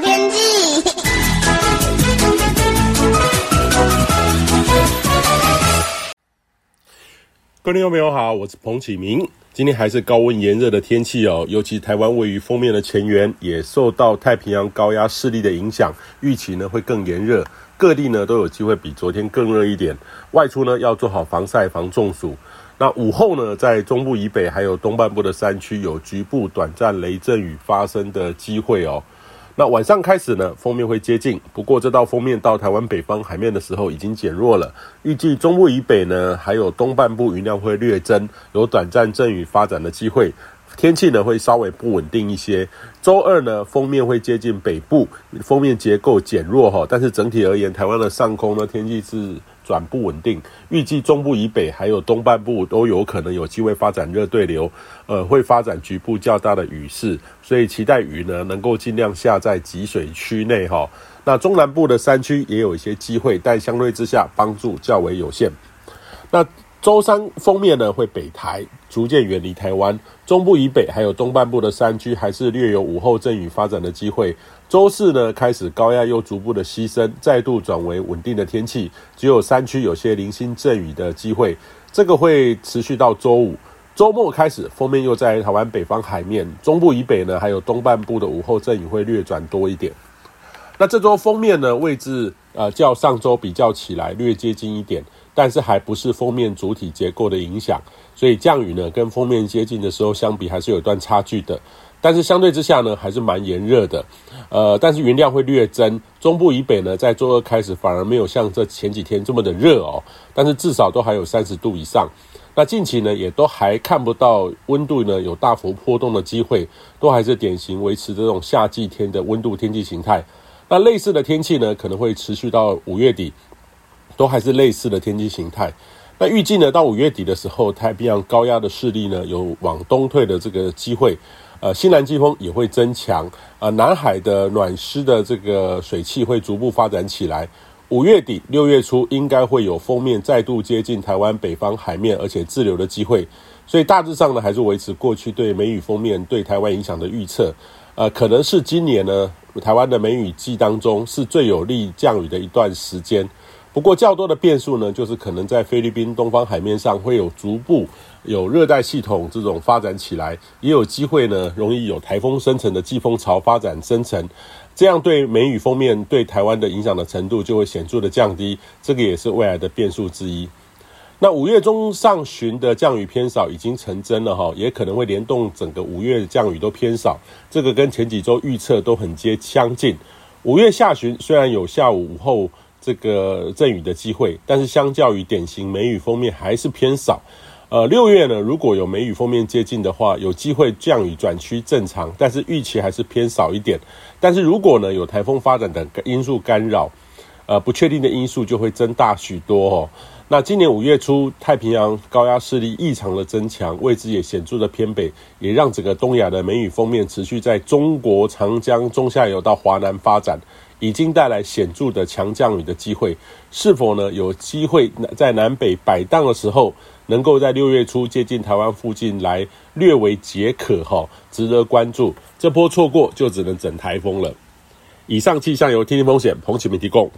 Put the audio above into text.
天气。各位朋友好，我是彭启明。今天还是高温炎热的天气哦，尤其台湾位于锋面的前缘，也受到太平洋高压势力的影响，预期呢会更炎热，各地呢都有机会比昨天更热一点。外出呢要做好防晒、防中暑。那午后呢，在中部以北还有东半部的山区，有局部短暂雷阵雨发生的机会哦。那晚上开始呢，锋面会接近，不过这道锋面到台湾北方海面的时候已经减弱了。预计中部以北呢，还有东半部云量会略增，有短暂阵雨发展的机会。天气呢会稍微不稳定一些。周二呢，锋面会接近北部，锋面结构减弱哈，但是整体而言，台湾的上空呢天气是转不稳定。预计中部以北还有东半部都有可能有机会发展热对流，呃，会发展局部较大的雨势，所以期待雨呢能够尽量下在集水区内哈。那中南部的山区也有一些机会，但相对之下帮助较为有限。那周三封面呢会北抬，逐渐远离台湾。中部以北还有东半部的山区还是略有午后阵雨发展的机会。周四呢开始高压又逐步的西伸，再度转为稳定的天气，只有山区有些零星阵雨的机会。这个会持续到周五。周末开始封面又在台湾北方海面，中部以北呢还有东半部的午后阵雨会略转多一点。那这周封面呢位置呃较上周比较起来略接近一点。但是还不是封面主体结构的影响，所以降雨呢跟封面接近的时候相比还是有一段差距的。但是相对之下呢还是蛮炎热的，呃，但是云量会略增。中部以北呢在周二开始反而没有像这前几天这么的热哦，但是至少都还有三十度以上。那近期呢也都还看不到温度呢有大幅波动的机会，都还是典型维持这种夏季天的温度天气形态。那类似的天气呢可能会持续到五月底。都还是类似的天气形态。那预计呢，到五月底的时候，太平洋高压的势力呢有往东退的这个机会，呃，西南季风也会增强，呃，南海的暖湿的这个水汽会逐步发展起来。五月底六月初应该会有锋面再度接近台湾北方海面，而且滞留的机会。所以大致上呢，还是维持过去对梅雨锋面对台湾影响的预测。呃，可能是今年呢，台湾的梅雨季当中是最有利降雨的一段时间。不过较多的变数呢，就是可能在菲律宾东方海面上会有逐步有热带系统这种发展起来，也有机会呢，容易有台风生成的季风潮发展生成，这样对梅雨锋面对台湾的影响的程度就会显著的降低，这个也是未来的变数之一。那五月中上旬的降雨偏少已经成真了哈，也可能会联动整个五月的降雨都偏少，这个跟前几周预测都很接相近。五月下旬虽然有下午午后。这个阵雨的机会，但是相较于典型梅雨锋面还是偏少。呃，六月呢，如果有梅雨锋面接近的话，有机会降雨转趋正常，但是预期还是偏少一点。但是如果呢有台风发展的因素干扰，呃，不确定的因素就会增大许多哦。那今年五月初，太平洋高压势力异常的增强，位置也显著的偏北，也让整个东亚的梅雨锋面持续在中国长江中下游到华南发展。已经带来显著的强降雨的机会，是否呢有机会在南北摆荡的时候，能够在六月初接近台湾附近来略为解渴哈，值得关注。这波错过就只能整台风了。以上气象由天气风险彭启明提供。